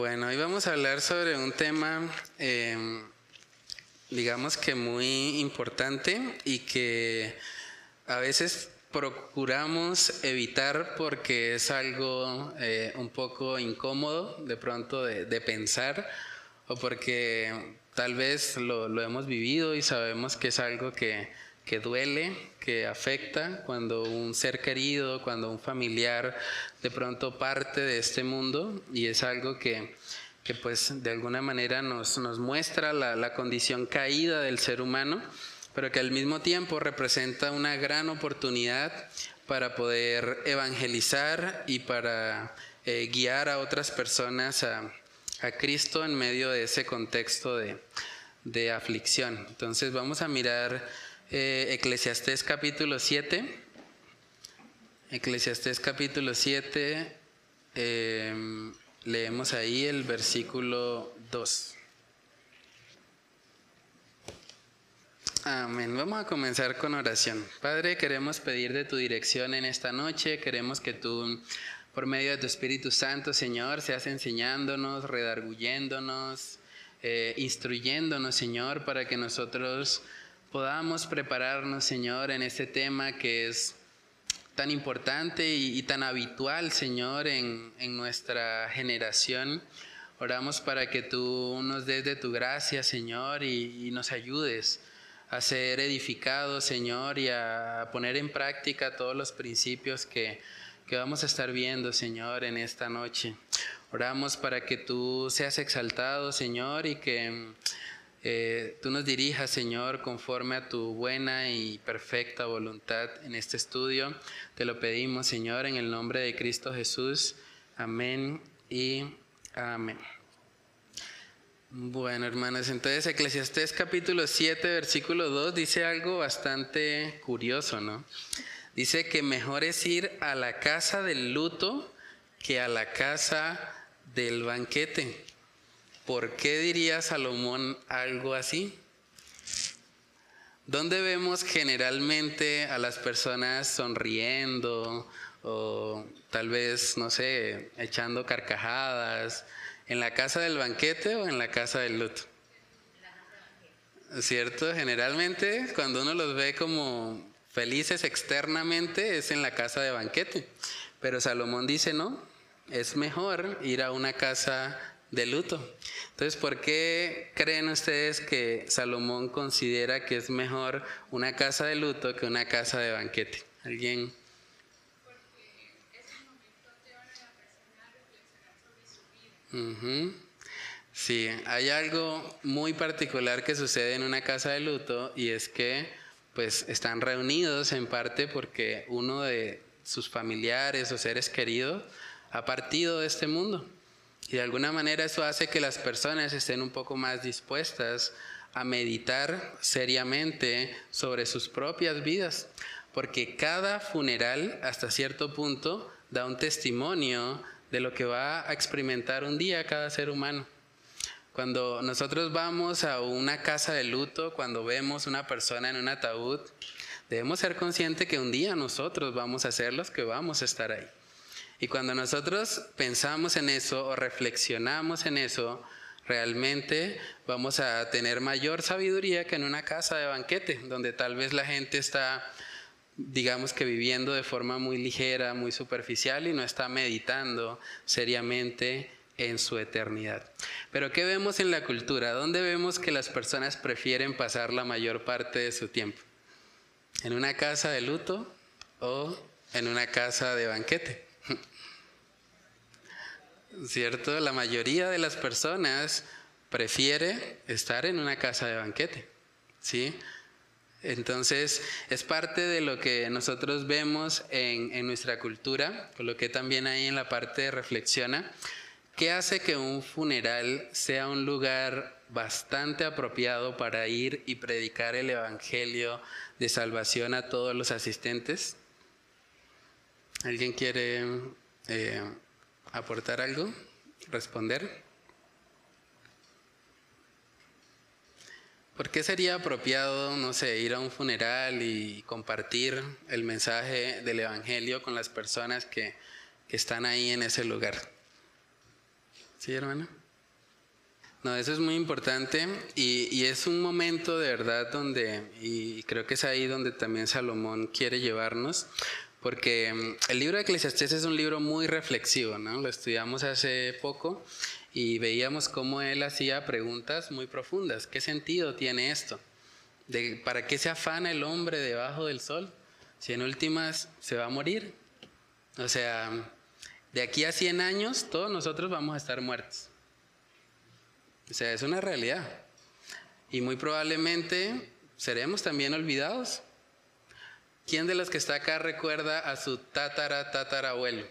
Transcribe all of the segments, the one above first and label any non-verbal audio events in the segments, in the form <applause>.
Bueno, hoy vamos a hablar sobre un tema, em, digamos que muy importante y que a veces procuramos evitar porque es algo eh, un poco incómodo de pronto de, pensar o porque tal vez lo, lo, hemos vivido y sabemos que es algo que, que duele, que afecta cuando un ser querido, cuando un familiar de pronto parte de este mundo y es algo que, que pues de alguna manera nos, nos muestra la, la, condición caída del ser humano, pero que al mismo tiempo representa una gran oportunidad para poder evangelizar y para eh, guiar a otras personas a, a, Cristo en medio de ese contexto de, de aflicción. Entonces vamos a mirar eh, Eclesiastés capítulo 7. Eclesiastés capítulo 7, em, leemos ahí el versículo 2. Amén. Vamos a comenzar con oración. Padre, queremos pedir de tu dirección en esta noche. Queremos que tú, por medio de tu Espíritu Santo, Señor, seas enseñándonos, redarguyéndonos, eh, instruyéndonos, Señor, para que nosotros podamos prepararnos, Señor, en este tema que es tan importante y, tan habitual, Señor, en, nuestra generación. Oramos para que tú nos des de tu gracia, Señor, y, nos ayudes a ser edificados, Señor, y a poner en práctica todos los principios que, que vamos a estar viendo, Señor, en esta noche. Oramos para que tú seas exaltado, Señor, y que eh, tú nos dirijas, Señor, conforme a tu buena y perfecta voluntad en este estudio. Te lo pedimos, Señor, en el nombre de Cristo Jesús. Amén y amén. Bueno, hermanos, entonces Eclesiastés capítulo 7, versículo 2 dice algo bastante curioso, ¿no? Dice que mejor es ir a la casa del luto que a la casa del banquete. ¿Por qué diría Salomón algo así? ¿Dónde vemos generalmente a las personas sonriendo o tal vez, no sé, echando carcajadas? ¿En la casa del banquete o en la casa del luto? ¿Cierto? Generalmente cuando uno los ve como felices externamente es en la casa de banquete. Pero Salomón dice, no, es mejor ir a una casa de luto. Entonces, ¿por qué creen ustedes que Salomón considera que es mejor una casa de luto que una casa de banquete? ¿Alguien? Sí, hay algo muy particular que sucede en una casa de luto y es que pues están reunidos en parte porque uno de sus familiares o seres queridos ha partido de este mundo. Y de alguna manera eso hace que las personas estén un poco más dispuestas a meditar seriamente sobre sus propias vidas, porque cada funeral hasta cierto punto da un testimonio de lo que va a experimentar un día cada ser humano. Cuando nosotros vamos a una casa de luto, cuando vemos una persona en un ataúd, debemos ser conscientes que un día nosotros vamos a ser los que vamos a estar ahí. Y cuando nosotros pensamos en eso o reflexionamos en eso, realmente vamos a tener mayor sabiduría que en una casa de banquete, donde tal vez la gente está, digamos que viviendo de forma muy ligera, muy superficial y no está meditando seriamente en su eternidad. Pero ¿qué vemos en la cultura? ¿Dónde vemos que las personas prefieren pasar la mayor parte de su tiempo? ¿En una casa de luto o en una casa de banquete? ¿Cierto? La mayoría de las personas prefiere estar en una casa de banquete, ¿sí? Entonces, es parte de lo que nosotros vemos en, en nuestra cultura, que también ahí en la parte de reflexiona, ¿qué hace que un funeral sea un lugar bastante apropiado para ir y predicar el Evangelio de salvación a todos los asistentes? ¿Alguien quiere eh, aportar algo? ¿Responder? ¿Por qué sería apropiado, no sé, ir a un funeral y compartir el mensaje del Evangelio con las personas que, que están ahí en ese lugar? ¿Sí, hermano? No, eso es muy importante y, y, es un momento de verdad donde, y creo que es ahí donde también Salomón quiere llevarnos, porque mm, el libro de Eclesiastés es un libro muy reflexivo, ¿no? Lo estudiamos hace poco y veíamos cómo él hacía preguntas muy profundas. ¿Qué sentido tiene esto? De, ¿Para qué se afana el hombre debajo del sol? Si en últimas se va a morir. O sea, de aquí a 100 años todos nosotros vamos a estar muertos. O sea, es una realidad. Y muy probablemente seremos también olvidados. ¿Quién de los que está acá recuerda a su tatara tatarabuelo?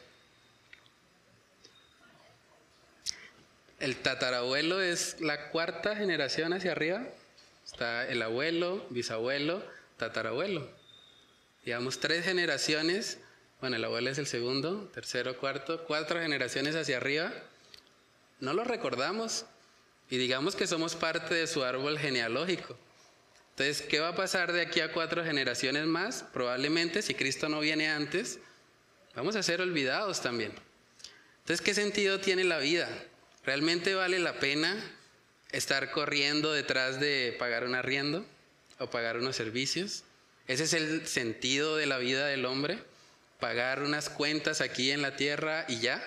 El tatarabuelo es la cuarta generación hacia arriba. Está el abuelo, bisabuelo, tatarabuelo. Digamos tres generaciones. Bueno, el abuelo es el segundo, tercero, cuarto, cuatro generaciones hacia arriba. No lo recordamos, y digamos que somos parte de su árbol genealógico. Entonces, ¿qué va a pasar de aquí a cuatro generaciones más? Probablemente, si Cristo no viene antes, vamos a ser olvidados también. Entonces, ¿qué sentido tiene la vida? ¿Realmente vale la pena estar corriendo detrás de pagar un arriendo o pagar unos servicios? Ese es el sentido de la vida del hombre, pagar unas cuentas aquí en la tierra y ya.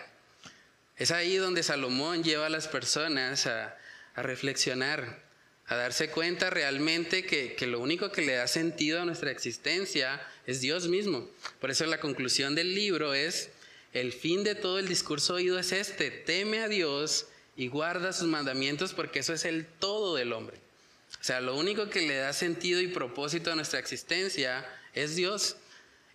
Es ahí donde Salomón lleva a las personas a, a reflexionar, a darse cuenta realmente que, lo único que le da sentido a nuestra existencia es Dios mismo. Por eso la conclusión del libro es, el fin de todo el discurso oído es este, teme a Dios y guarda sus mandamientos porque eso es el todo del hombre. O sea, lo único que le da sentido y propósito a nuestra existencia es Dios.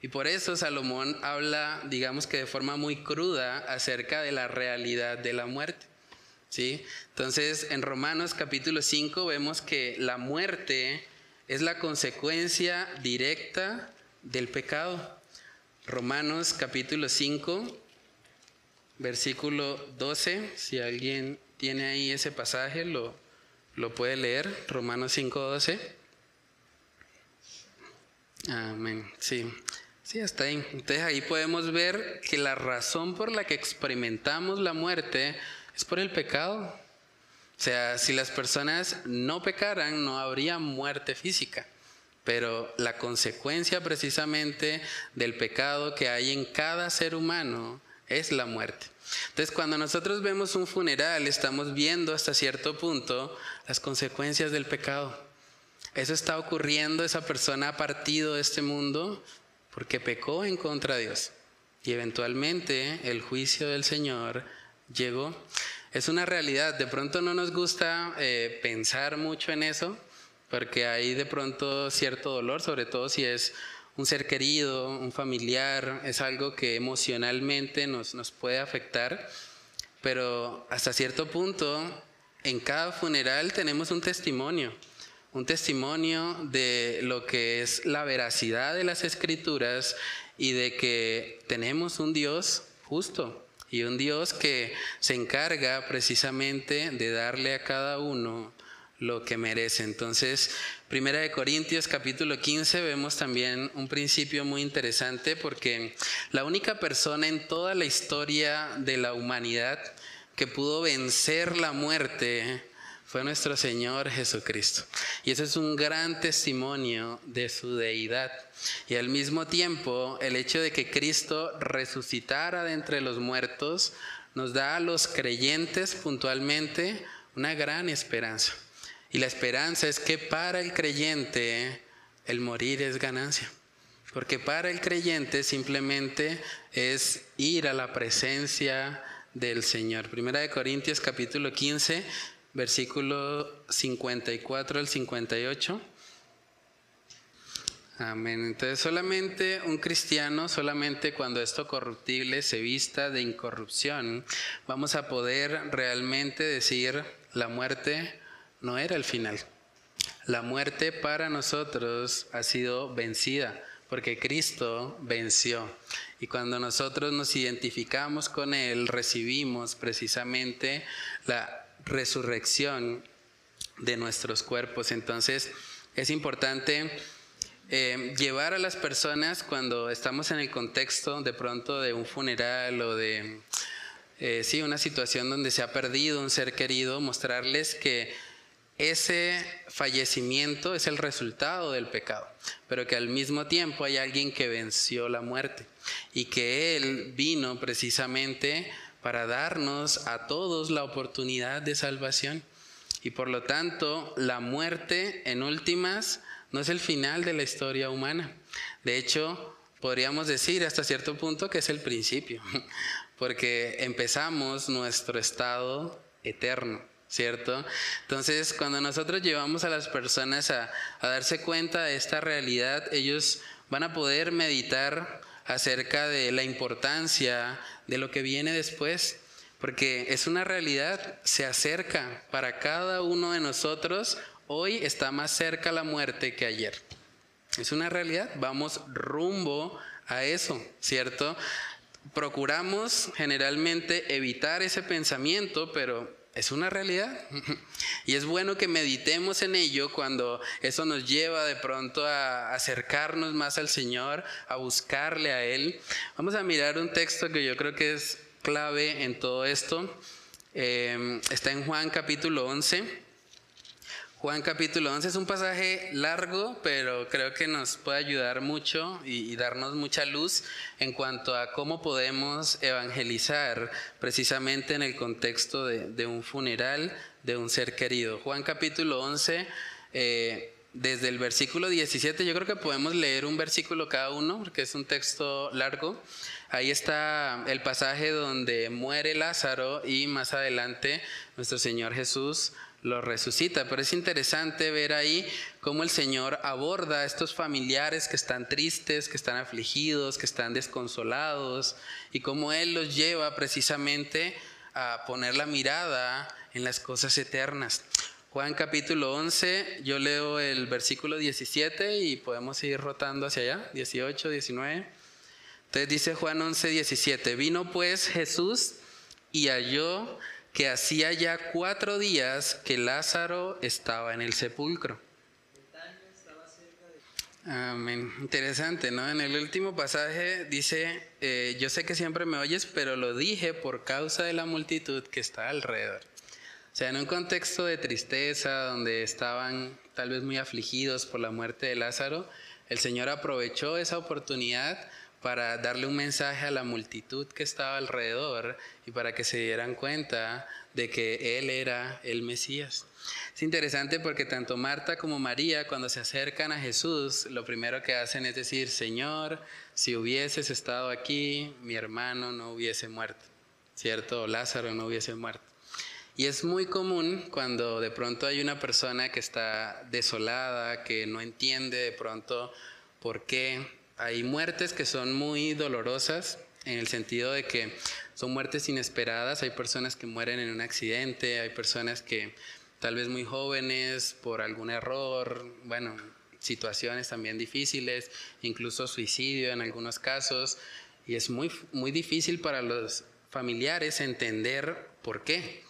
Y por eso Salomón habla, digamos que de forma muy cruda, acerca de la realidad de la muerte. Entonces, en Romanos capítulo 5 vemos que la muerte es la consecuencia directa del pecado. Romanos capítulo 5, versículo 12, si alguien tiene ahí ese pasaje, lo, lo puede leer, Romanos 5, 12. Amén, sí. Sí, está ahí. Entonces ahí podemos ver que la razón por la que experimentamos la muerte es por el pecado. O sea, si las personas no pecaran, no habría muerte física. Pero la consecuencia precisamente del pecado que hay en cada ser humano es la muerte. Entonces, cuando nosotros vemos un funeral, estamos viendo hasta cierto punto las consecuencias del pecado. Eso está ocurriendo, esa persona ha partido de este mundo porque pecó en contra de Dios. Y eventualmente el juicio del Señor llegó. Es una realidad, de pronto no nos gusta eh, pensar mucho en eso, porque hay de pronto cierto dolor, sobre todo si es un ser querido, un familiar, es algo que emocionalmente nos, nos puede afectar, pero hasta cierto punto en cada funeral tenemos un testimonio, un testimonio de lo que es la veracidad de las escrituras y de que tenemos un Dios justo, y un Dios que se encarga precisamente de darle a cada uno lo que merece. Entonces, Primera de Corintios capítulo 15 vemos también un principio muy interesante porque la única persona en toda la historia de la humanidad que pudo vencer la muerte fue nuestro Señor Jesucristo. Y ese es un gran testimonio de su deidad. Y al mismo tiempo, el hecho de que Cristo resucitara de entre los muertos nos da a los creyentes puntualmente una gran esperanza. Y la esperanza es que para el creyente el morir es ganancia. Porque para el creyente simplemente es ir a la presencia del Señor. Primera de Corintios capítulo 15 versículo 54 al 58. Amén. Entonces solamente un cristiano, solamente cuando esto corruptible se vista de incorrupción, vamos a poder realmente decir la muerte no era el final. La muerte para nosotros ha sido vencida porque Cristo venció. Y cuando nosotros nos identificamos con Él, recibimos precisamente la resurrección de nuestros cuerpos. Entonces es importante eh, llevar a las personas cuando estamos en el contexto de pronto de un funeral o de eh, sí, una situación donde se ha perdido un ser querido, mostrarles que ese fallecimiento es el resultado del pecado, pero que al mismo tiempo hay alguien que venció la muerte y que Él vino precisamente para darnos a todos la oportunidad de salvación. Y por lo tanto, la muerte en últimas no es el final de la historia humana. De hecho, podríamos decir hasta cierto punto que es el principio, <laughs> porque empezamos nuestro estado eterno. ¿cierto? Entonces, cuando nosotros llevamos a las personas a, darse cuenta de esta realidad, ellos van a poder meditar acerca de la importancia de lo que viene después, porque es una realidad, se acerca para cada uno de nosotros, hoy está más cerca la muerte que ayer. Es una realidad, vamos rumbo a eso, ¿cierto? Procuramos generalmente evitar ese pensamiento, pero es una realidad. <laughs> Y es bueno que meditemos en ello cuando eso nos lleva de pronto a acercarnos más al Señor, a buscarle a Él. Vamos a mirar un texto que yo creo que es clave en todo esto. Eh, está en Juan capítulo 11. Juan capítulo 11 es un pasaje largo, pero creo que nos puede ayudar mucho y, darnos mucha luz en cuanto a cómo podemos evangelizar precisamente en el contexto de, un funeral de un ser querido. Juan capítulo 11, eh, desde el versículo 17, yo creo que podemos leer un versículo cada uno, porque es un texto largo. Ahí está el pasaje donde muere Lázaro y más adelante nuestro Señor Jesús lo resucita. Pero es interesante ver ahí cómo el Señor aborda a estos familiares que están tristes, que están afligidos, que están desconsolados, y cómo Él los lleva precisamente a poner la mirada en las cosas eternas. Juan capítulo 11, yo leo el versículo 17 y podemos ir rotando hacia allá, 18, 19. Entonces dice Juan 11, 17, vino pues Jesús y halló que hacía ya cuatro días que Lázaro estaba en el sepulcro. Amén. Interesante, ¿no? En el último pasaje dice, eh, yo sé que siempre me oyes, pero lo dije por causa de la multitud que está alrededor. O sea, en un contexto de tristeza, donde estaban tal vez muy afligidos por la muerte de Lázaro, el Señor aprovechó esa oportunidad para darle un mensaje a la multitud que estaba alrededor y para que se dieran cuenta de que Él era el Mesías. Es interesante porque tanto Marta como María cuando se acercan a Jesús, lo primero que hacen es decir, Señor, si hubieses estado aquí, mi hermano no hubiese muerto, ¿cierto? Lázaro no hubiese muerto. Y es muy común cuando de pronto hay una persona que está desolada, que no entiende de pronto por qué hay muertes que son muy dolorosas en el sentido de que son muertes inesperadas. Hay personas que mueren en un accidente, hay personas que tal vez muy jóvenes por algún error, bueno, situaciones también difíciles, incluso suicidio en algunos casos. Y es muy, muy difícil para los familiares entender por qué.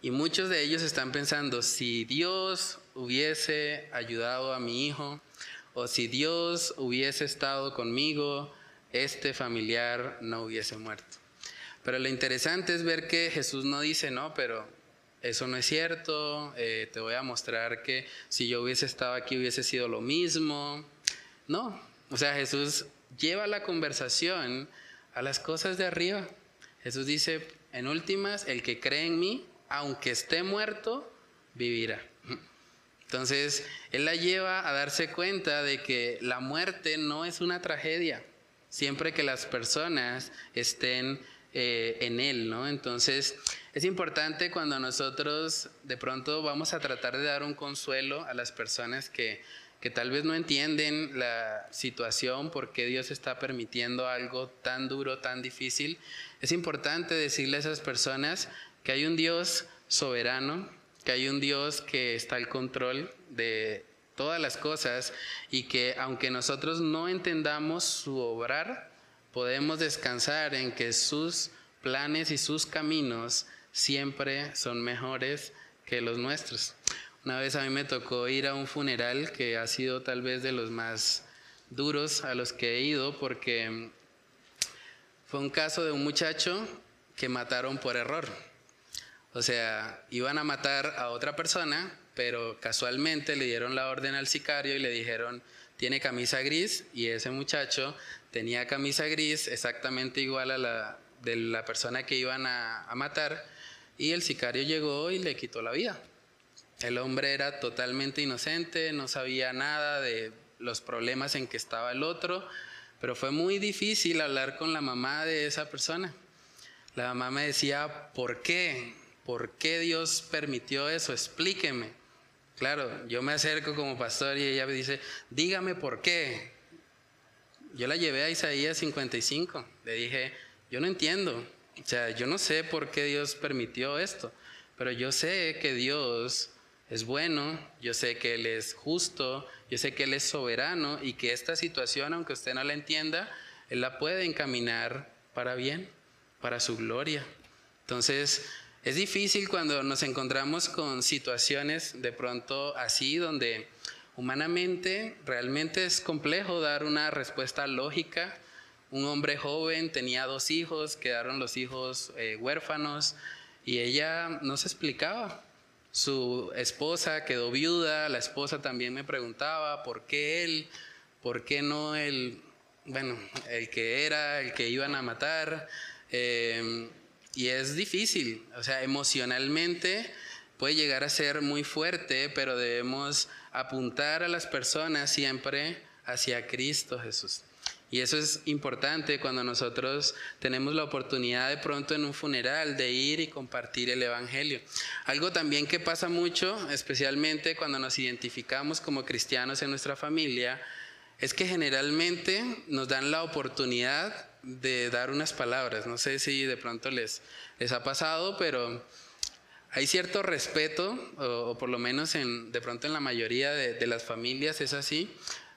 Y muchos de ellos están pensando, si Dios hubiese ayudado a mi hijo, o si Dios hubiese estado conmigo, este familiar no hubiese muerto. Pero lo interesante es ver que Jesús no dice, no, pero eso no es cierto, eh, te voy a mostrar que si yo hubiese estado aquí hubiese sido lo mismo. No, o sea, Jesús lleva la conversación a las cosas de arriba. Jesús dice, en últimas, el que cree en mí, aunque esté muerto, vivirá. Entonces, él la lleva a darse cuenta de que la muerte no es una tragedia, siempre que las personas estén eh, en él, ¿no? Entonces, es importante cuando nosotros de pronto vamos a tratar de dar un consuelo a las personas que, que tal vez no entienden la situación, por qué Dios está permitiendo algo tan duro, tan difícil. Es importante decirle a esas personas que hay un Dios soberano, que hay un Dios que está al control de todas las cosas y que aunque nosotros no entendamos su obrar, podemos descansar en que sus planes y sus caminos siempre son mejores que los nuestros. Una vez a mí me tocó ir a un funeral que ha sido tal vez de los más duros a los que he ido porque fue un caso de un muchacho que mataron por error. O sea, iban a matar a otra persona, pero casualmente le dieron la orden al sicario y le dijeron, tiene camisa gris, y ese muchacho tenía camisa gris exactamente igual a la de la persona que iban a, a matar, y el sicario llegó y le quitó la vida. El hombre era totalmente inocente, no sabía nada de los problemas en que estaba el otro, pero fue muy difícil hablar con la mamá de esa persona. La mamá me decía, ¿por qué? ¿Por qué Dios permitió eso? Explíqueme. Claro, yo me acerco como pastor y ella me dice, dígame por qué. Yo la llevé a Isaías 55. Le dije, yo no entiendo. O sea, yo no sé por qué Dios permitió esto, pero yo sé que Dios es bueno, yo sé que Él es justo, yo sé que Él es soberano y que esta situación, aunque usted no la entienda, Él la puede encaminar para bien, para su gloria. Entonces, es difícil cuando nos encontramos con situaciones de pronto así, donde humanamente realmente es complejo dar una respuesta lógica. Un hombre joven tenía dos hijos, quedaron los hijos eh, huérfanos y ella no se explicaba su esposa quedó viuda, la esposa también me preguntaba por qué él, por qué no el, bueno, el que era, el que iban a matar. Em, y es difícil, o sea, emocionalmente puede llegar a ser muy fuerte, pero debemos apuntar a las personas siempre hacia Cristo Jesús. Y eso es importante cuando nosotros tenemos la oportunidad de pronto en un funeral de ir y compartir el Evangelio. Algo también que pasa mucho, especialmente cuando nos identificamos como cristianos en nuestra familia, es que generalmente nos dan la oportunidad de dar unas palabras. No sé si de pronto les, les ha pasado, pero hay cierto respeto, o, por lo menos en, de pronto en la mayoría de, de las familias es así,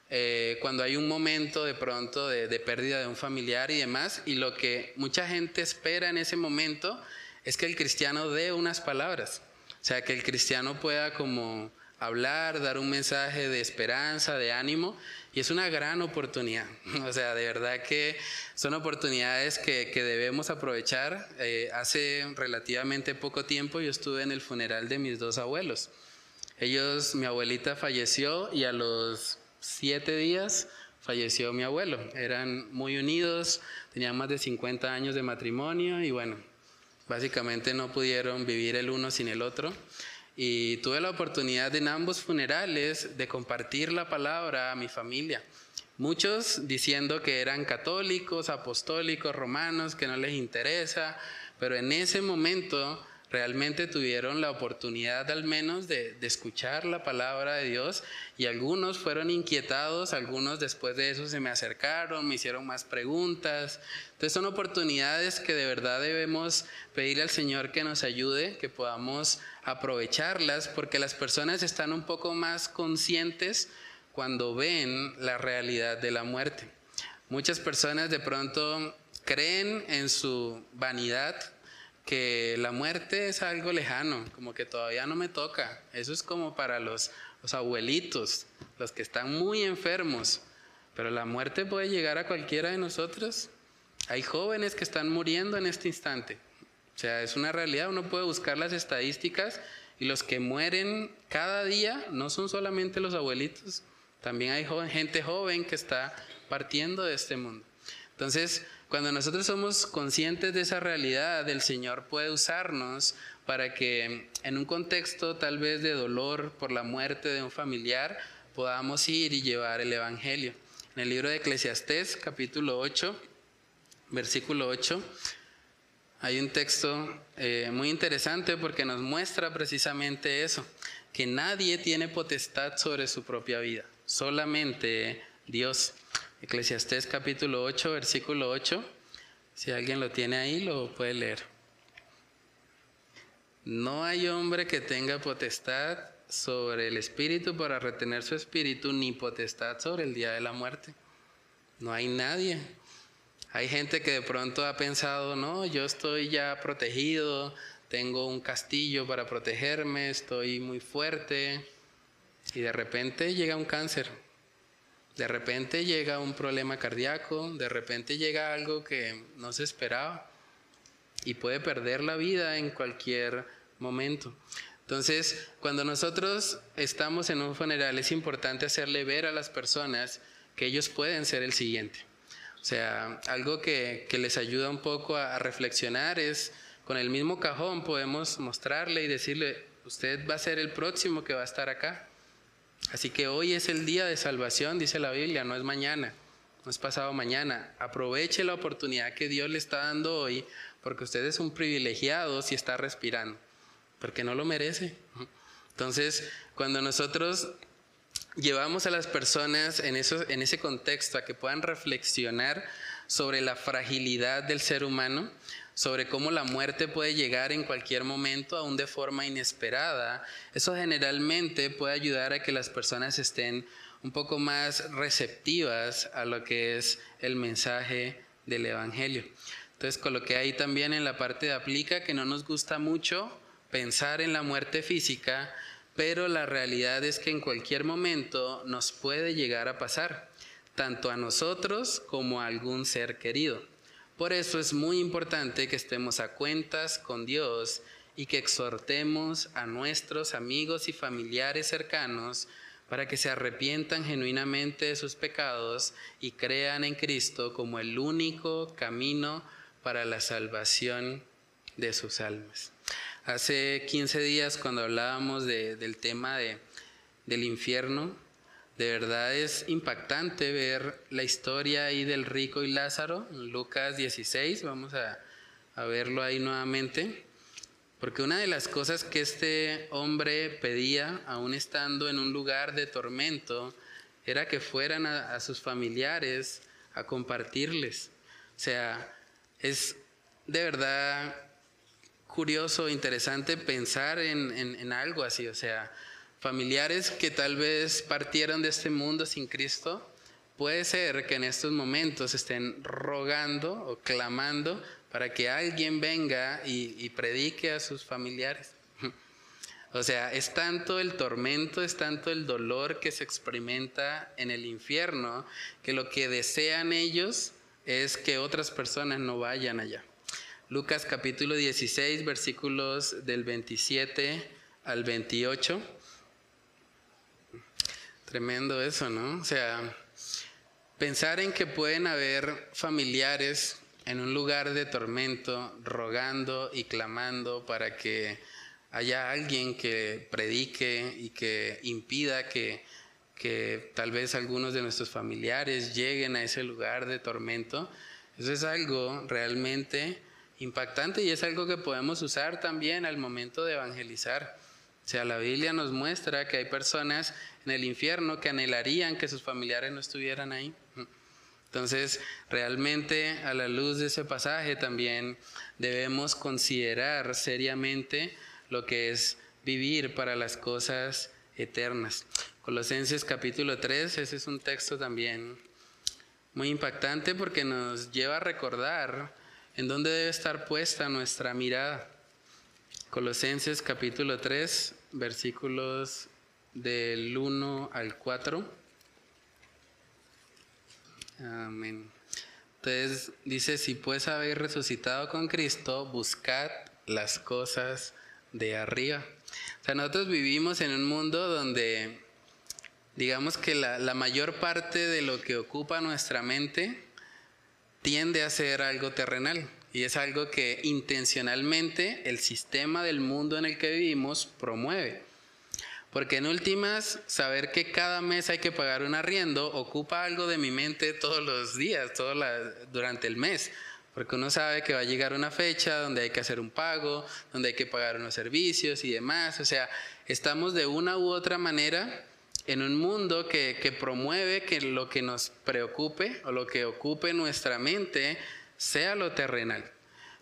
eh, cuando hay un momento de pronto de, de, pérdida de un familiar y demás, y lo que mucha gente espera en ese momento es que el cristiano dé unas palabras, o sea, que el cristiano pueda como hablar, dar un mensaje de esperanza, de ánimo, y es una gran oportunidad, <laughs> o sea, de verdad que son oportunidades que, que debemos aprovechar. Eh, hace relativamente poco tiempo yo estuve en el funeral de mis dos abuelos. Ellos, mi abuelita falleció y a los siete días falleció mi abuelo. Eran muy unidos, tenían más de 50 años de matrimonio y bueno, básicamente no pudieron vivir el uno sin el otro. Y tuve la oportunidad en ambos funerales de compartir la palabra a mi familia. Muchos diciendo que eran católicos, apostólicos, romanos, que no les interesa, pero en ese momento realmente tuvieron la oportunidad al menos de, escuchar la palabra de Dios y algunos fueron inquietados, algunos después de eso se me acercaron, me hicieron más preguntas. Entonces son oportunidades que de verdad debemos pedirle al Señor que nos ayude, que podamos aprovecharlas, porque las personas están un poco más conscientes cuando ven la realidad de la muerte. Muchas personas de pronto creen en su vanidad, que la muerte es algo lejano, como que todavía no me toca. Eso es como para los, los abuelitos, los que están muy enfermos. Pero la muerte puede llegar a cualquiera de nosotros. Hay jóvenes que están muriendo en este instante. O sea, es una realidad. Uno puede buscar las estadísticas y los que mueren cada día no son solamente los abuelitos. También hay gente joven que está partiendo de este mundo. Entonces, cuando nosotros somos conscientes de esa realidad, el Señor puede usarnos para que en un contexto tal vez de dolor por la muerte de un familiar, podamos ir y llevar el Evangelio. En el libro de Eclesiastés, capítulo 8, versículo 8, hay un texto eh, muy interesante porque nos muestra precisamente eso, que nadie tiene potestad sobre su propia vida, solamente Dios. Eclesiastés capítulo 8, versículo 8. Si alguien lo tiene ahí, lo puede leer. No hay hombre que tenga potestad sobre el espíritu para retener su espíritu, ni potestad sobre el día de la muerte. No hay nadie. Hay gente que de pronto ha pensado, no, yo estoy ya protegido, tengo un castillo para protegerme, estoy muy fuerte, y de repente llega un cáncer, de repente llega un problema cardíaco, de repente llega algo que no se esperaba. y puede perder la vida en cualquier momento. Entonces, cuando nosotros estamos en un funeral, es importante hacerle ver a las personas que ellos pueden ser el siguiente. O sea, algo que, les ayuda un poco a, reflexionar es, con el mismo cajón podemos mostrarle y decirle, usted va a ser el próximo que va a estar acá. Así que hoy es el día de salvación, dice la Biblia, no es mañana, no es pasado mañana. Aproveche la oportunidad que Dios le está dando hoy, porque usted es un privilegiado si está respirando, porque no lo merece. Entonces, cuando nosotros llevamos a las personas en, eso, en ese contexto a que puedan reflexionar sobre la fragilidad del ser humano, sobre cómo la muerte puede llegar en cualquier momento, aún de forma inesperada, eso generalmente puede ayudar a que las personas estén un poco más receptivas a lo que es el mensaje del Evangelio. Entonces coloqué ahí también en la parte de aplica que no nos gusta mucho pensar en la muerte física, pero la realidad es que en cualquier momento nos puede llegar a pasar, tanto a nosotros como a algún ser querido. Por eso es muy importante que estemos a cuentas con Dios y que exhortemos a nuestros amigos y familiares cercanos para que se arrepientan genuinamente de sus pecados y crean en Cristo como el único camino para la salvación de sus almas. Hace 15 días cuando hablábamos del tema de, del infierno, de verdad es impactante ver la historia ahí del rico y Lázaro, Lucas 16, vamos a, a verlo ahí nuevamente. Porque una de las cosas que este hombre pedía, aún estando en un lugar de tormento, era que fueran a, sus familiares a compartirles. O sea, es de verdad curioso, interesante pensar en, algo así, o sea, familiares que tal vez partieron de este mundo sin Cristo, puede ser que en estos momentos estén rogando o clamando para que alguien venga y, predique a sus familiares. <laughs> O sea, es tanto el tormento, es tanto el dolor que se experimenta en el infierno, que lo que desean ellos es que otras personas no vayan allá. Lucas capítulo 16, versículos del 27 al 28. Tremendo eso, ¿no? O sea, pensar en que pueden haber familiares en un lugar de tormento rogando y clamando para que haya alguien que predique y que impida que, que tal vez algunos de nuestros familiares lleguen a ese lugar de tormento. Eso es algo realmente impactante y es algo que podemos usar también al momento de evangelizar. O sea, la Biblia nos muestra que hay personas en el infierno que anhelarían que sus familiares no estuvieran ahí. Entonces, realmente a la luz de ese pasaje también debemos considerar seriamente lo que es vivir para las cosas eternas. Colosenses capítulo 3, ese es un texto también muy impactante porque nos lleva a recordar ¿En dónde debe estar puesta nuestra mirada? Colosenses capítulo 3, versículos del 1 al 4. Amén. Entonces dice, si pues habéis resucitado con Cristo, buscad las cosas de arriba. O sea, nosotros vivimos en un mundo donde, digamos que la, la mayor parte de lo que ocupa nuestra mente tiende a ser algo terrenal y es algo que intencionalmente el sistema del mundo en el que vivimos promueve. Porque en últimas, saber que cada mes hay que pagar un arriendo ocupa algo de mi mente todos los días, durante el mes. Porque uno sabe que va a llegar una fecha donde hay que hacer un pago, donde hay que pagar unos servicios y demás. O sea, estamos de una u otra manera en un mundo que, promueve que lo que nos preocupe o lo que ocupe nuestra mente sea lo terrenal.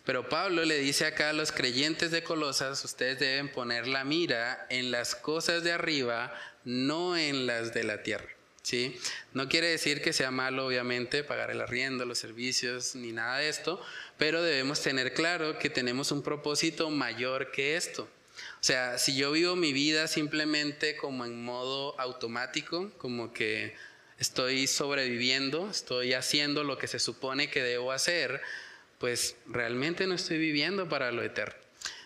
Pero Pablo le dice acá a los creyentes de Colosas, ustedes deben poner la mira en las cosas de arriba, no en las de la tierra. ¿sí? No quiere decir que sea malo, obviamente, pagar el arriendo, los servicios, ni nada de esto, pero debemos tener claro que tenemos un propósito mayor que esto. O sea, si yo vivo mi vida simplemente como en modo automático, como que estoy sobreviviendo, estoy haciendo lo que se supone que debo hacer, pues realmente no estoy viviendo para lo eterno.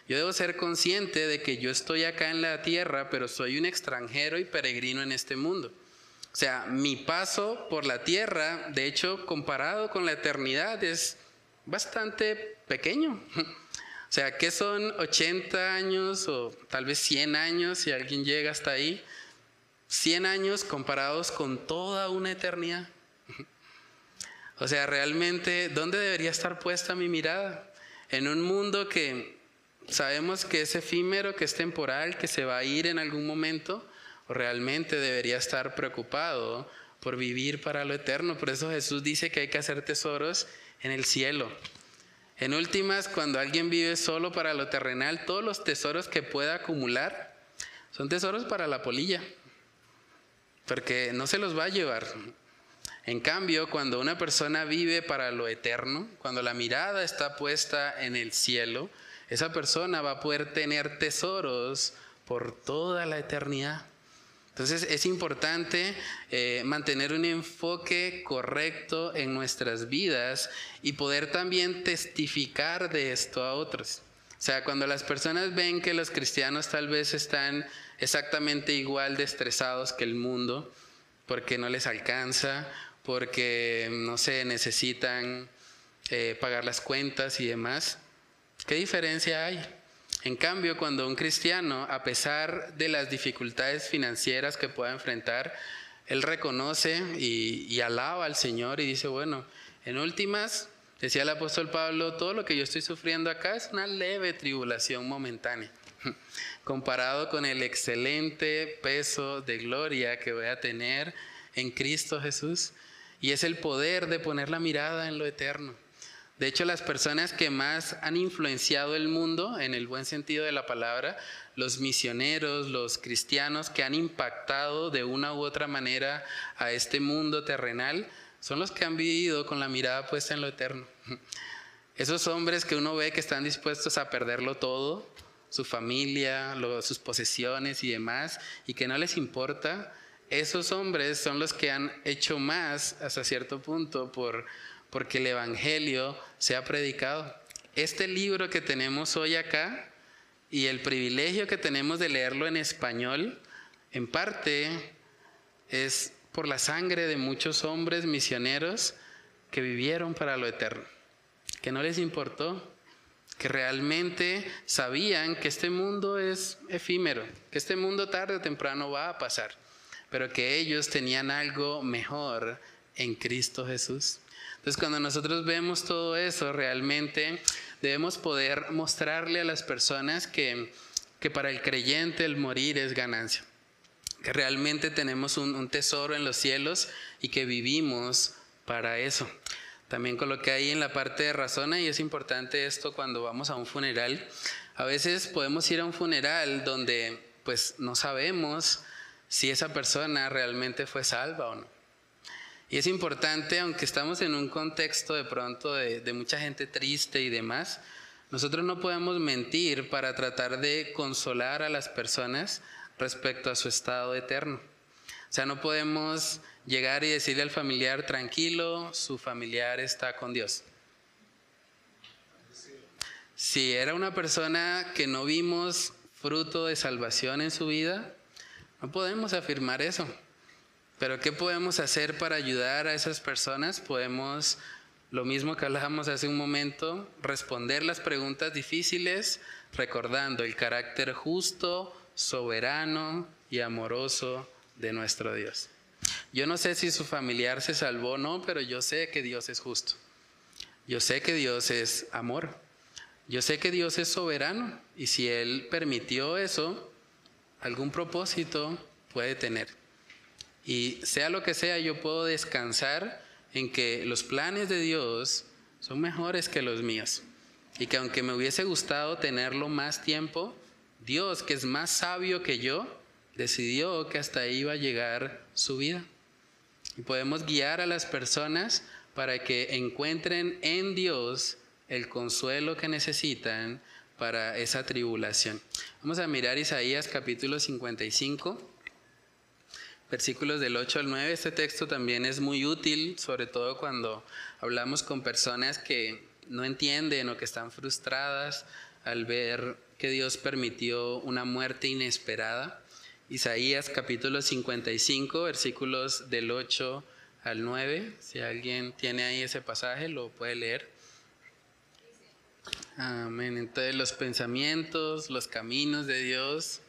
Yo debo ser consciente de que yo estoy acá en la tierra, pero soy un extranjero y peregrino en este mundo. O sea, mi paso por la tierra, de hecho, comparado con la eternidad, es bastante pequeño. <laughs> O sea, ¿qué son 80 años o tal vez 100 años si alguien llega hasta ahí? 100 años comparados con toda una eternidad. O sea, realmente, ¿dónde debería estar puesta mi mirada? En un mundo que sabemos que es efímero, que es temporal, que se va a ir en algún momento, o realmente debería estar preocupado por vivir para lo eterno. Por eso Jesús dice que hay que hacer tesoros en el cielo. En últimas, cuando alguien vive solo para lo terrenal, todos los tesoros que pueda acumular son tesoros para la polilla, porque no se los va a llevar. En cambio, cuando una persona vive para lo eterno, cuando la mirada está puesta en el cielo, esa persona va a poder tener tesoros por toda la eternidad. Entonces es importante eh, mantener un enfoque correcto en nuestras vidas y poder también testificar de esto a otros. O sea, cuando las personas ven que los cristianos tal vez están exactamente igual de que el mundo, porque no les alcanza, porque, no sé, necesitan eh, pagar las cuentas y demás, ¿qué diferencia hay? En cambio, cuando un cristiano, a pesar de las dificultades financieras que pueda enfrentar, él reconoce y, alaba al Señor y dice, bueno, en últimas, decía el apóstol Pablo, todo lo que yo estoy sufriendo acá es una leve tribulación momentánea, <laughs> comparado con el excelente peso de gloria que voy a tener en Cristo Jesús. Y es el poder de poner la mirada en lo eterno. De hecho, las personas que más han influenciado el mundo, en el buen sentido de la palabra, los misioneros, los cristianos que han impactado de una u otra manera a este mundo terrenal, son los que han vivido con la mirada puesta en lo eterno. <laughs> Esos hombres que uno ve que están dispuestos a perderlo todo, su familia, sus posesiones y demás, y que no les importa, esos hombres son los que han hecho más hasta cierto punto por porque el Evangelio se ha predicado. Este libro que tenemos hoy acá y el privilegio que tenemos de leerlo en español, en parte es por la sangre de muchos hombres misioneros que vivieron para lo eterno, que no les importó, que realmente sabían que este mundo es efímero, que este mundo tarde o temprano va a pasar, pero que ellos tenían algo mejor en Cristo Jesús. Entonces cuando nosotros vemos todo eso, realmente debemos poder mostrarle a las personas que, para el creyente el morir es ganancia, que realmente tenemos un, un tesoro en los cielos y que vivimos para eso. También coloqué ahí en la parte de razona y es importante esto cuando vamos a un funeral. A veces podemos ir a un funeral donde pues no sabemos si esa persona realmente fue salva o no. Y es importante, aunque estamos en un contexto de pronto de, mucha gente triste y demás, nosotros no podemos mentir para tratar de consolar a las personas respecto a su estado eterno. O sea, no podemos llegar y decirle al familiar, tranquilo, su familiar está con Dios. Si era una persona que no vimos fruto de salvación en su vida, no podemos afirmar eso. Pero ¿qué podemos hacer para ayudar a esas personas? Podemos, lo mismo que hablábamos hace un momento, responder las preguntas difíciles recordando el carácter justo, soberano y amoroso de nuestro Dios. Yo no sé si su familiar se salvó o no, pero yo sé que Dios es justo. Yo sé que Dios es amor. Yo sé que Dios es soberano y si Él permitió eso, algún propósito puede tener. Y sea lo que sea, yo puedo descansar en que los planes de Dios son mejores que los míos. Y que aunque me hubiese gustado tenerlo más tiempo, Dios, que es más sabio que yo, decidió que hasta ahí iba a llegar su vida. Y podemos guiar a las personas para que encuentren en Dios el consuelo que necesitan para esa tribulación. Vamos a mirar Isaías capítulo 55 versículos del 8 al 9. Este texto también es muy útil, sobre todo cuando hablamos con personas que no entienden o que están frustradas al ver que Dios permitió una muerte inesperada. Isaías capítulo 55, versículos del 8 al 9. Si alguien tiene ahí ese pasaje, lo puede leer. Amén. Entonces los pensamientos, los caminos de Dios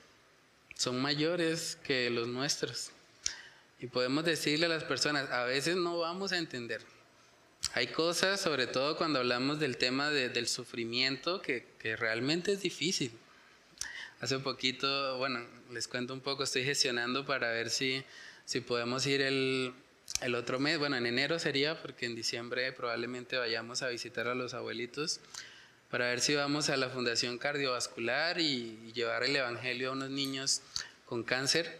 son mayores que los nuestros. Y podemos decirle a las personas, a veces no vamos a entender. Hay cosas, sobre todo cuando hablamos del tema del sufrimiento, que, que realmente es difícil. Hace poquito, bueno, les cuento un poco, estoy gestionando para ver si, si podemos ir el, el otro mes, bueno, en enero sería, porque en diciembre probablemente vayamos a visitar a los abuelitos, para ver si vamos a la Fundación Cardiovascular y llevar el Evangelio a unos niños con cáncer.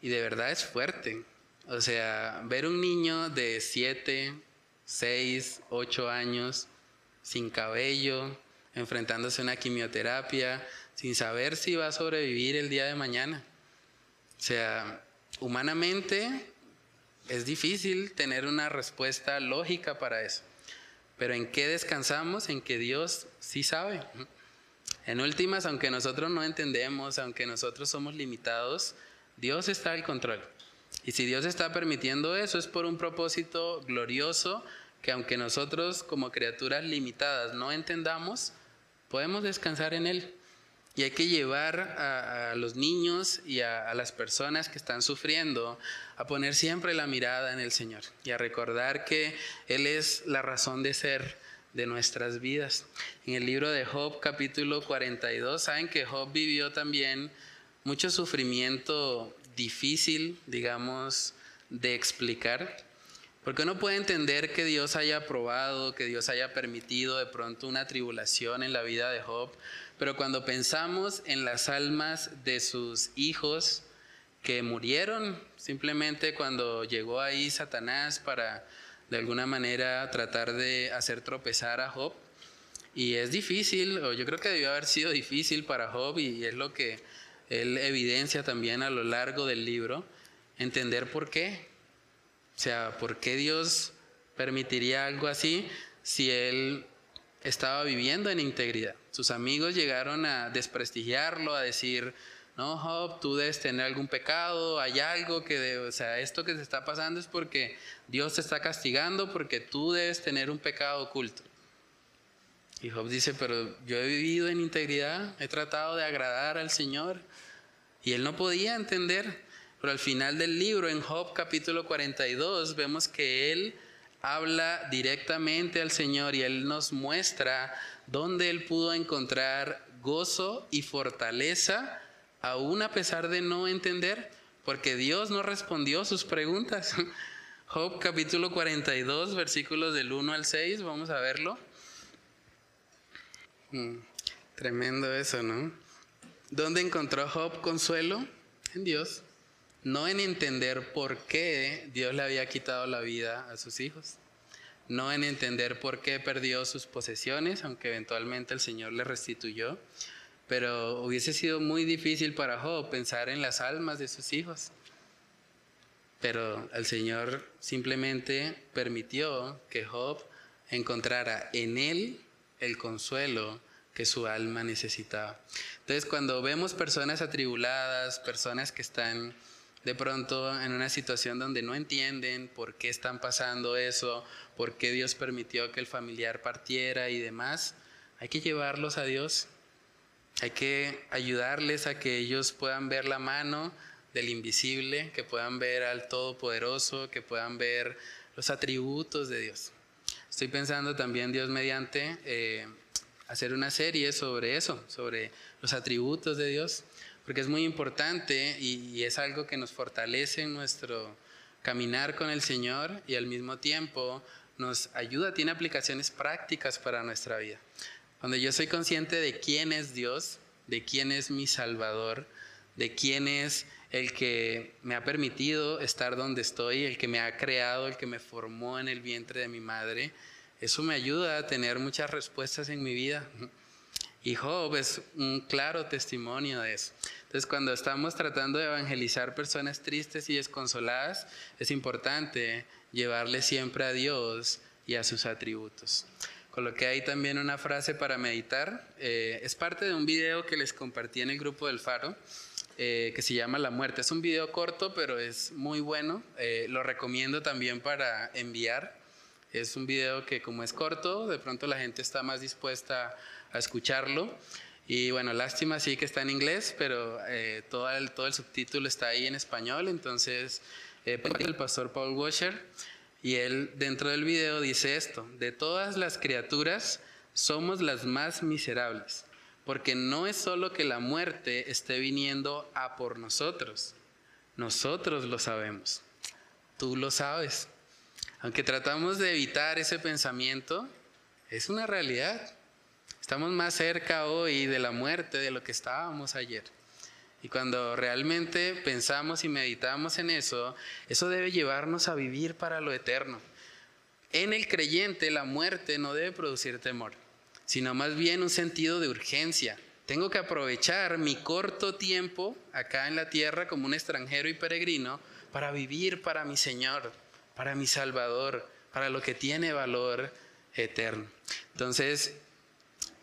Y de verdad es fuerte. O sea, ver un niño de 7, 6, 8 años, sin cabello, enfrentándose a una quimioterapia, sin saber si va a sobrevivir el día de mañana. O sea, humanamente es difícil tener una respuesta lógica para eso. Pero ¿en qué descansamos? En que Dios sí sabe. En últimas, aunque nosotros no entendemos, aunque nosotros somos limitados, Dios está al control. Y si Dios está permitiendo eso es por un propósito glorioso que aunque nosotros como criaturas limitadas no entendamos, podemos descansar en Él. Y hay que llevar a, los niños y a, las personas que están sufriendo a poner siempre la mirada en el Señor y a recordar que Él es la razón de ser de nuestras vidas. En el libro de Job capítulo 42, saben que Job vivió también mucho sufrimiento difícil, digamos, de explicar. Porque uno puede entender que Dios haya probado, que Dios haya permitido de pronto una tribulación en la vida de Job, pero cuando pensamos en las almas de sus hijos que murieron, simplemente cuando llegó ahí Satanás para de alguna manera tratar de hacer tropezar a Job, y es difícil, o yo creo que debió haber sido difícil para Job, y es lo que él evidencia también a lo largo del libro, entender por qué. O sea, por qué Dios permitiría algo así si él estaba viviendo en integridad. Sus amigos llegaron a desprestigiarlo, a decir, no, Job, tú debes tener algún pecado, hay algo que, o sea, esto que se está pasando es porque Dios te está castigando, porque tú debes tener un pecado oculto. Y Job dice, pero yo he vivido en integridad, he tratado de agradar al Señor. Y él no podía entender. Pero al final del libro, en Job capítulo 42, vemos que él habla directamente al Señor y él nos muestra dónde él pudo encontrar gozo y fortaleza, aún a pesar de no entender, porque Dios no respondió sus preguntas. <laughs> Job capítulo 42, versículos del 1 al 6, vamos a verlo. Mm, tremendo eso, ¿no? ¿Dónde encontró Job consuelo? En Dios. No en entender por qué Dios le había quitado la vida a sus hijos. No en entender por qué perdió sus posesiones, aunque eventualmente el Señor le restituyó. Pero hubiese sido muy difícil para Job pensar en las almas de sus hijos. Pero el Señor simplemente permitió que Job encontrara en él el consuelo que su alma necesitaba. Entonces, cuando vemos personas atribuladas, personas que están de pronto en una situación donde no entienden por qué están pasando eso, por qué Dios permitió que el familiar partiera y demás, hay que llevarlos a Dios. Hay que ayudarles a que ellos puedan ver la mano del invisible, que puedan ver al Todopoderoso, que puedan ver los atributos de Dios. Estoy pensando también, Dios mediante, eh, hacer una serie sobre eso, sobre los atributos de Dios, porque es muy importante y, es algo que nos fortalece en nuestro caminar con el Señor y al mismo tiempo nos ayuda, tiene aplicaciones prácticas para nuestra vida. Cuando yo soy consciente de quién es Dios, de quién es mi Salvador, de quién es el que me ha permitido estar donde estoy, el que me ha creado, el que me formó en el vientre de mi madre. Eso me ayuda a tener muchas respuestas en mi vida. Y Job es un claro testimonio de eso. Entonces, cuando estamos tratando de evangelizar personas tristes y desconsoladas, es importante llevarle siempre a Dios y a sus atributos. coloqué ahí también una frase para meditar. Eh, es parte de un video que les compartí en el grupo del Faro. Eh, que se llama La Muerte. Es un video corto, pero es muy bueno. Eh, lo recomiendo también para enviar. Es un video que como es corto, de pronto la gente está más dispuesta a escucharlo. Y bueno, lástima sí que está en inglés, pero eh, todo, el, todo el subtítulo está ahí en español. Entonces, el pastor Paul Washer, y él dentro del video dice esto, de todas las criaturas somos las más miserables porque no es solo que la muerte esté viniendo a por nosotros, nosotros lo sabemos, tú lo sabes. Aunque tratamos de evitar ese pensamiento, es una realidad. Estamos más cerca hoy de la muerte de lo que estábamos ayer. Y cuando realmente pensamos y meditamos en eso, eso debe llevarnos a vivir para lo eterno. En el creyente la muerte no debe producir temor sino más bien un sentido de urgencia. Tengo que aprovechar mi corto tiempo acá en la tierra como un extranjero y peregrino para vivir para mi Señor, para mi Salvador, para lo que tiene valor eterno. Entonces,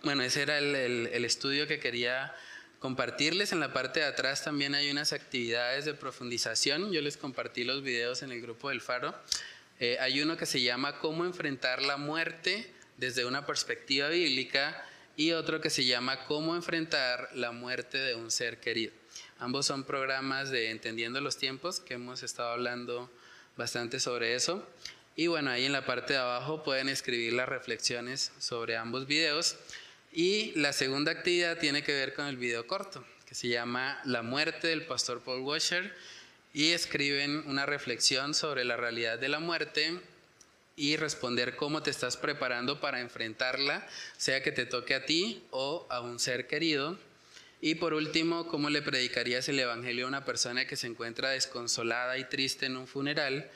bueno, ese era el, estudio que quería compartirles. En la parte de atrás también hay unas actividades de profundización. Yo les compartí los videos en el grupo del Faro. Eh, hay uno que se llama Cómo enfrentar la muerte desde una perspectiva bíblica y otro que se llama Cómo enfrentar la muerte de un ser querido. Ambos son programas de Entendiendo los Tiempos, que hemos estado hablando bastante sobre eso. Y bueno, ahí en la parte de abajo pueden escribir las reflexiones sobre ambos videos. Y la segunda actividad tiene que ver con el video corto, que se llama La muerte del pastor Paul Washer. Y escriben una reflexión sobre la realidad de la muerte y responder cómo te estás preparando para enfrentarla, sea que te toque a ti o a un ser querido. Y por último, cómo le predicarías el Evangelio a una persona que se encuentra desconsolada y triste en un funeral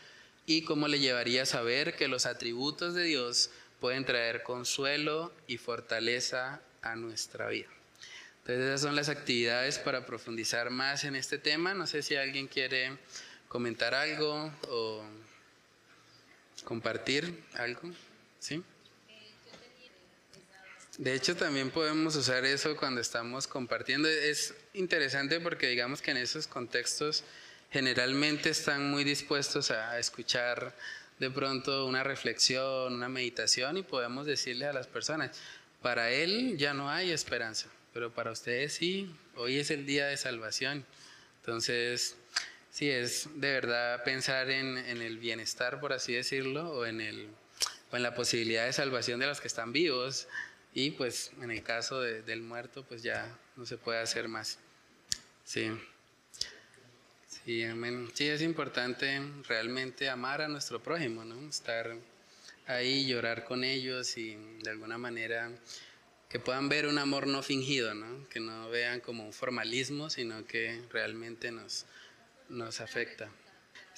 y cómo le llevarías a ver que los atributos de Dios pueden traer consuelo y fortaleza a nuestra vida. Entonces esas son las actividades para profundizar más en este tema. No sé si alguien quiere comentar algo o compartir algo, ¿sí? De hecho, también podemos usar eso cuando estamos compartiendo. Es interesante porque digamos que en esos contextos generalmente están muy dispuestos a escuchar de pronto una reflexión, una meditación y podemos decirle a las personas, para él ya no hay esperanza, pero para ustedes sí, hoy es el día de salvación. Entonces, Sí, es de verdad pensar en, el bienestar, por así decirlo, o en, el, en la posibilidad de salvación de los que están vivos. Y pues en el caso del muerto, pues ya no se puede hacer más. Sí. Sí, Sí, es importante realmente amar a nuestro prójimo, ¿no? Estar ahí, llorar con ellos y de alguna manera que puedan ver un amor no fingido, ¿no? Que no vean como un formalismo, sino que realmente nos, nos afecta.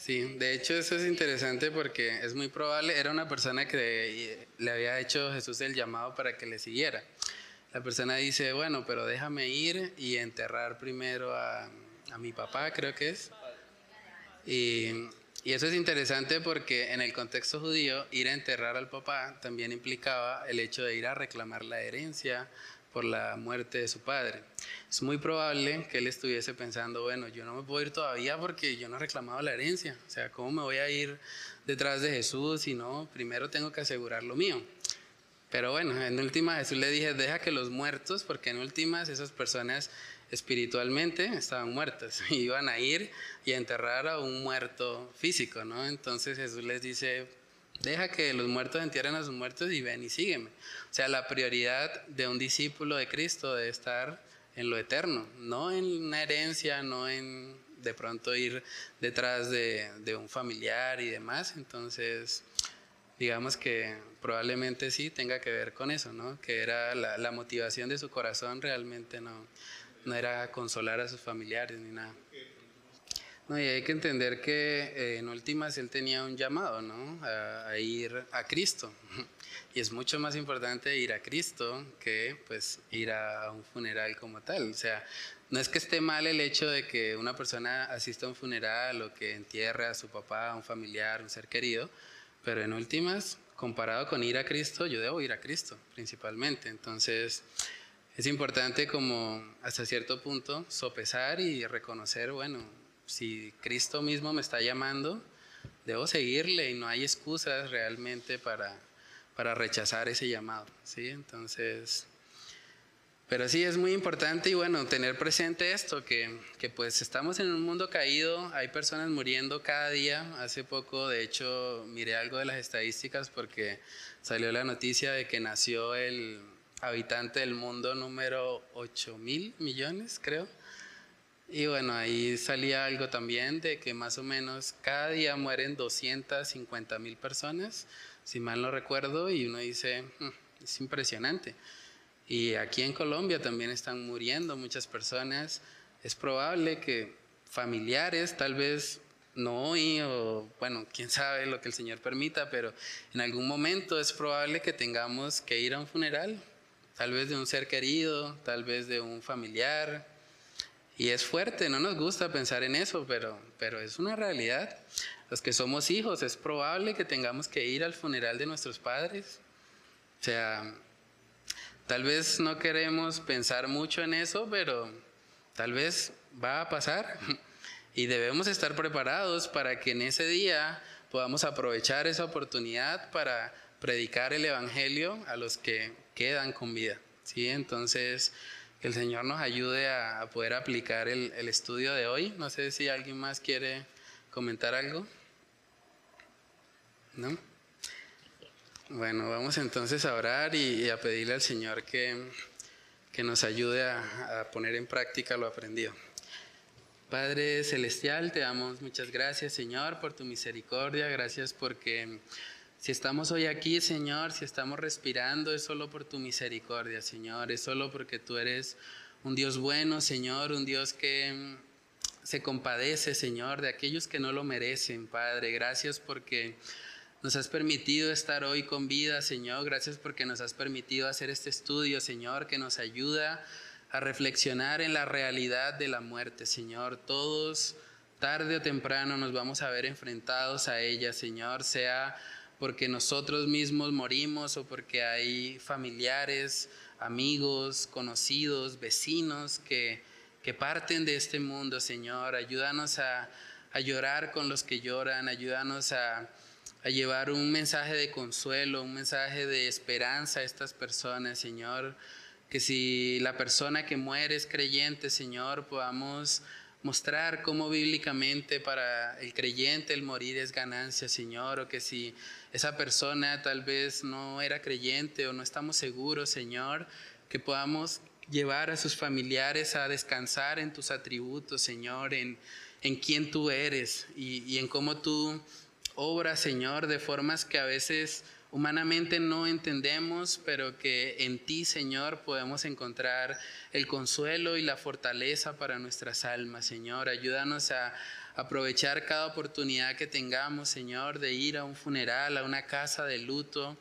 Sí, de hecho eso es interesante porque es muy probable, era una persona que le había hecho Jesús el llamado para que le siguiera. La persona dice, bueno, pero déjame ir y enterrar primero a, mi papá, creo que es. Y, y eso es interesante porque en el contexto judío, ir a enterrar al papá también implicaba el hecho de ir a reclamar la herencia por la muerte de su padre. Es muy probable que él estuviese pensando, bueno, yo no me puedo ir todavía porque yo no he reclamado la herencia. O sea, ¿cómo me voy a ir detrás de Jesús si no? Primero tengo que asegurar lo mío. Pero bueno, en última Jesús le dije, deja que los muertos, porque en últimas esas personas espiritualmente estaban muertas <laughs> iban a ir y a enterrar a un muerto físico, ¿no? Entonces Jesús les dice, Deja que los muertos entierren a sus muertos y ven y sígueme. O sea, la prioridad de un discípulo de Cristo debe estar en lo eterno, no en una herencia, no en de pronto ir detrás de, un familiar y demás. Entonces, digamos que probablemente sí tenga que ver con eso, ¿no? Que era la, la motivación de su corazón realmente no, no era consolar a sus familiares ni nada. No, y hay que entender que eh, en últimas él tenía un llamado, ¿no? A, ir a Cristo. <laughs> Y es mucho más importante ir a Cristo que pues ir a un funeral como tal. O sea, no es que esté mal el hecho de que una persona asista a un funeral o que entierre a su papá, a un familiar, un ser querido, pero en últimas comparado con ir a Cristo, yo debo ir a Cristo principalmente. Entonces, es importante como hasta cierto punto sopesar y reconocer, bueno, si Cristo mismo me está llamando, debo seguirle y no hay excusas realmente para, para rechazar ese llamado, ¿sí? Entonces, pero sí es muy importante y bueno, tener presente esto, que, que, pues estamos en un mundo caído, hay personas muriendo cada día. Hace poco, de hecho, miré algo de las estadísticas porque salió la noticia de que nació el habitante del mundo número 8 mil millones, creo. Y bueno, ahí salía algo también de que más o menos cada día mueren 250 mil personas, si mal no recuerdo, y uno dice, hmm, es impresionante. Y aquí en Colombia también están muriendo muchas personas. Es probable que familiares, tal vez no hoy o bueno, quién sabe lo que el Señor permita, pero en algún momento es probable que tengamos que ir a un funeral, tal vez de un ser querido, tal vez de un familiar. Y es fuerte, no nos gusta pensar en eso, pero, pero es una realidad. Los que somos hijos, es probable que tengamos que ir al funeral de nuestros padres. O sea, Tal vez no queremos pensar mucho en eso, pero tal vez va a pasar <laughs> y debemos estar preparados para que en ese día podamos aprovechar esa oportunidad para predicar el Evangelio a los que quedan con vida. ¿sí? Entonces, que el Señor nos ayude a, poder aplicar el, estudio de hoy. No sé si alguien más quiere comentar algo. ¿No? Bueno, vamos entonces a orar y, a pedirle al Señor que, que nos ayude a, a, poner en práctica lo aprendido. Padre Celestial, te damos muchas gracias, Señor, por tu misericordia. Gracias porque si estamos hoy aquí, Señor, si estamos respirando, es solo por tu misericordia, Señor. Es solo porque tú eres un Dios bueno, Señor, un Dios que se compadece, Señor, de aquellos que no lo merecen, Padre. Gracias porque nos has permitido estar hoy con vida, Señor. Gracias porque nos has permitido hacer este estudio, Señor, que nos ayuda a reflexionar en la realidad de la muerte, Señor. Todos, tarde o temprano, nos vamos a ver enfrentados a ella, Señor, sea porque nosotros mismos morimos o porque hay familiares, amigos, conocidos, vecinos que, que parten de este mundo, Señor. Ayúdanos a, llorar con los que lloran, ayúdanos a a llevar un mensaje de consuelo, un mensaje de esperanza a estas personas, Señor. Que si la persona que muere es creyente, Señor, podamos mostrar cómo bíblicamente para el creyente el morir es ganancia, Señor, o que si esa persona tal vez no era creyente o no estamos seguros, Señor, que podamos llevar a sus familiares a descansar en tus atributos, Señor, en, en quién tú eres y, y en cómo tú obra, Señor, de formas que a veces humanamente no entendemos, pero que en ti, Señor, podemos encontrar el consuelo y la fortaleza para nuestras almas, Señor. Ayúdanos a aprovechar cada oportunidad que tengamos, Señor, de ir a un funeral, a una casa de luto,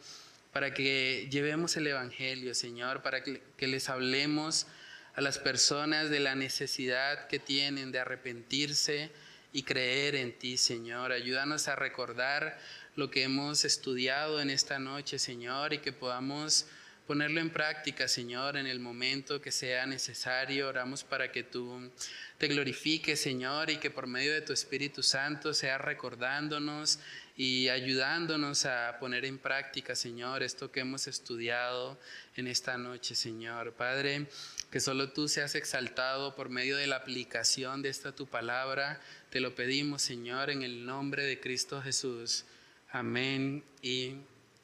para que llevemos el Evangelio, Señor, para que, les hablemos a las personas de la necesidad que tienen de arrepentirse y creer en ti, Señor. Ayúdanos a recordar lo que hemos estudiado en esta noche, Señor, y que podamos ponerlo en práctica, Señor, en el momento que sea necesario. Oramos para que tú te glorifiques, Señor, y que por medio de tu Espíritu Santo sea recordándonos y ayudándonos a poner en práctica, Señor, esto que hemos estudiado en esta noche, Señor. Padre, que solo tú seas exaltado por medio de la aplicación de esta tu palabra. Te lo pedimos, Señor, en el nombre de Cristo Jesús. Amén y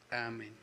amén.